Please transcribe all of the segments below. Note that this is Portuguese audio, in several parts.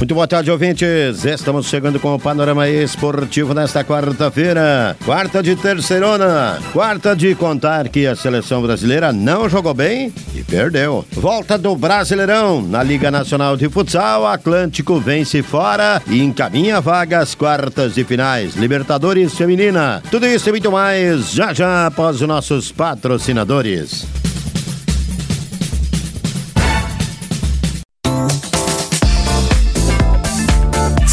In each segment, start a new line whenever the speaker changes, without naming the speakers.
Muito boa tarde, ouvintes. Estamos chegando com o panorama esportivo nesta quarta-feira. Quarta de terceirona. Quarta de contar que a seleção brasileira não jogou bem e perdeu. Volta do Brasileirão. Na Liga Nacional de Futsal, Atlântico vence fora e encaminha vagas quartas de finais. Libertadores Feminina. Tudo isso e muito mais já já após os nossos patrocinadores.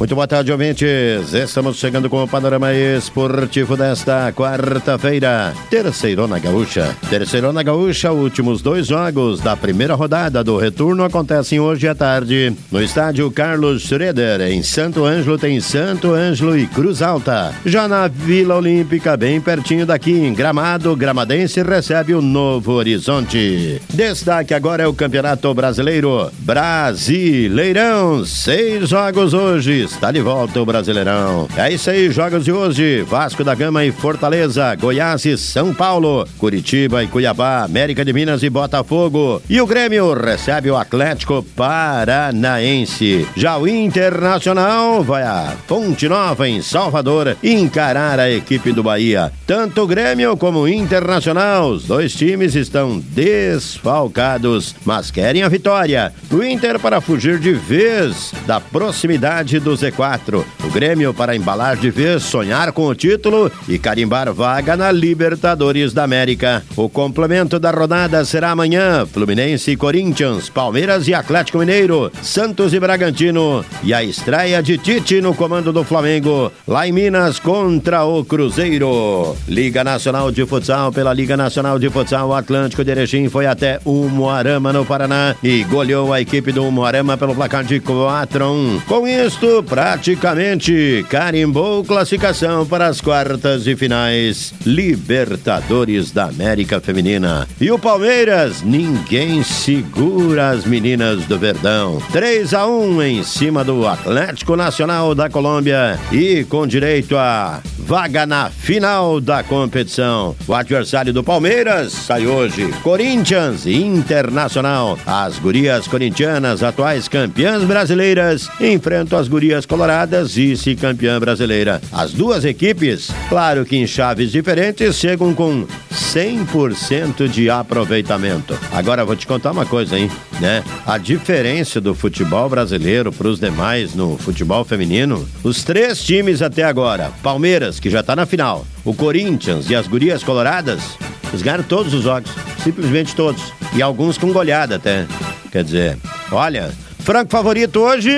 Muito boa tarde, ouvintes. Estamos chegando com o panorama esportivo desta quarta-feira. Terceirona Gaúcha. Terceirona Gaúcha, últimos dois jogos da primeira rodada do retorno acontecem hoje à tarde no estádio Carlos Schroeder, em Santo Ângelo. Tem Santo Ângelo e Cruz Alta. Já na Vila Olímpica, bem pertinho daqui, em Gramado, Gramadense recebe o Novo Horizonte. Destaque agora é o Campeonato Brasileiro. Brasileirão, seis jogos hoje Está de volta o Brasileirão. É isso aí, jogos de hoje: Vasco da Gama e Fortaleza, Goiás e São Paulo, Curitiba e Cuiabá, América de Minas e Botafogo. E o Grêmio recebe o Atlético Paranaense. Já o Internacional vai a Fonte Nova, em Salvador, encarar a equipe do Bahia. Tanto o Grêmio como o Internacional, os dois times estão desfalcados, mas querem a vitória. O Inter para fugir de vez da proximidade dos Z4. O Grêmio para embalar de vez, sonhar com o título e carimbar vaga na Libertadores da América. O complemento da rodada será amanhã: Fluminense e Corinthians, Palmeiras e Atlético Mineiro, Santos e Bragantino e a estreia de Tite no comando do Flamengo, lá em Minas contra o Cruzeiro. Liga Nacional de Futsal pela Liga Nacional de Futsal, o Atlântico de Erechim foi até Umuarama no Paraná e goleou a equipe do Umuarama pelo placar de 4 a 1. Com isto, praticamente carimbou classificação para as quartas e finais Libertadores da América Feminina. E o Palmeiras, ninguém segura as meninas do Verdão. 3 a 1 em cima do Atlético Nacional da Colômbia e com direito a vaga na final da competição. O adversário do Palmeiras sai hoje. Corinthians Internacional. As gurias corintianas, atuais campeãs brasileiras, enfrentam as gurias coloradas, vice-campeã brasileira. As duas equipes, claro que em chaves diferentes, chegam com 100% de aproveitamento. Agora vou te contar uma coisa, hein? Né? A diferença do futebol brasileiro para os demais no futebol feminino, os três times até agora, Palmeiras, que já está na final, o Corinthians e as Gurias Coloradas, eles ganharam todos os jogos, simplesmente todos. E alguns com goleada até. Quer dizer, olha, franco favorito hoje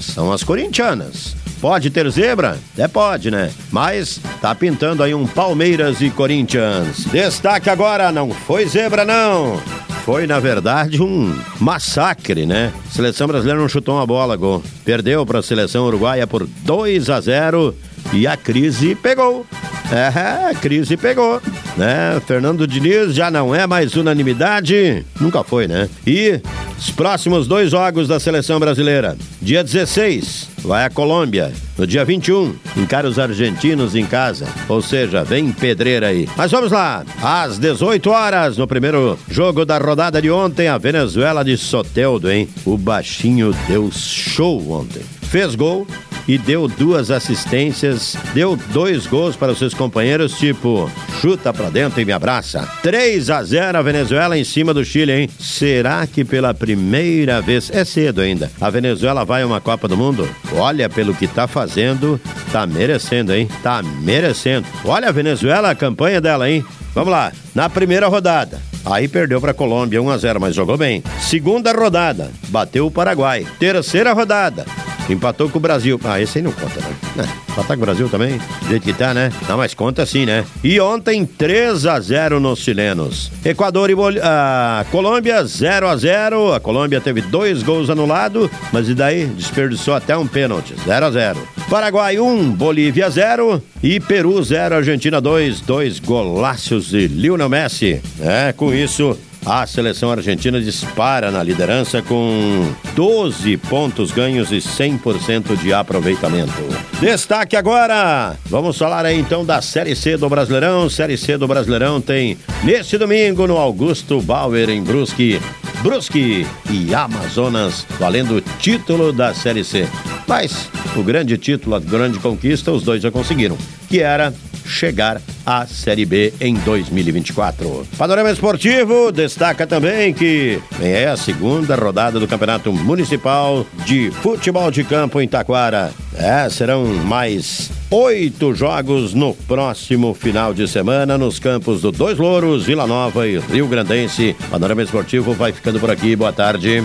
são as corintianas. Pode ter zebra? É, pode, né? Mas tá pintando aí um Palmeiras e Corinthians. Destaque agora, não foi zebra, não. Foi, na verdade, um massacre, né? A seleção brasileira não chutou uma bola, gol. Perdeu para a seleção uruguaia por 2 a 0 e a crise pegou. É, a crise pegou, né? Fernando Diniz já não é mais unanimidade, nunca foi, né? E os próximos dois jogos da seleção brasileira. Dia 16, vai a Colômbia. No dia 21, encara os argentinos em casa. Ou seja, vem pedreira aí. Mas vamos lá. Às 18 horas, no primeiro jogo da rodada de ontem, a Venezuela de Soteldo, hein? O baixinho deu show ontem. Fez gol, e deu duas assistências, deu dois gols para os seus companheiros, tipo, chuta pra dentro e me abraça. 3 a 0 a Venezuela em cima do Chile, hein? Será que pela primeira vez, é cedo ainda, a Venezuela vai a uma Copa do Mundo? Olha, pelo que tá fazendo, tá merecendo, hein? Tá merecendo. Olha a Venezuela, a campanha dela, hein? Vamos lá, na primeira rodada. Aí perdeu para a Colômbia 1 a 0, mas jogou bem. Segunda rodada, bateu o Paraguai. Terceira rodada, empatou com o Brasil. Ah, esse aí não conta, né? É, empatar com o Brasil também, do jeito que tá, né? Não, mas conta sim, né? E ontem 3 a 0 nos chilenos. Equador e Bol... ah, Colômbia 0 a 0. A Colômbia teve dois gols anulados, mas e daí desperdiçou até um pênalti. 0 a 0. Paraguai 1, Bolívia 0 e Peru 0, Argentina 2, dois golaços de Lionel Messi. É, com isso, a seleção argentina dispara na liderança com 12 pontos ganhos e 100% de aproveitamento. Destaque agora! Vamos falar aí então da Série C do Brasileirão. Série C do Brasileirão tem neste domingo no Augusto Bauer em Brusque. Brusque e Amazonas valendo o título da Série C. Mas o grande título, a grande conquista, os dois já conseguiram, que era chegar à Série B em 2024. Panorama Esportivo destaca também que é a segunda rodada do Campeonato Municipal de Futebol de Campo em Taquara. É, serão mais oito jogos no próximo final de semana nos campos do Dois Louros, Vila Nova e Rio Grandense. Panorama Esportivo vai ficando por aqui. Boa tarde.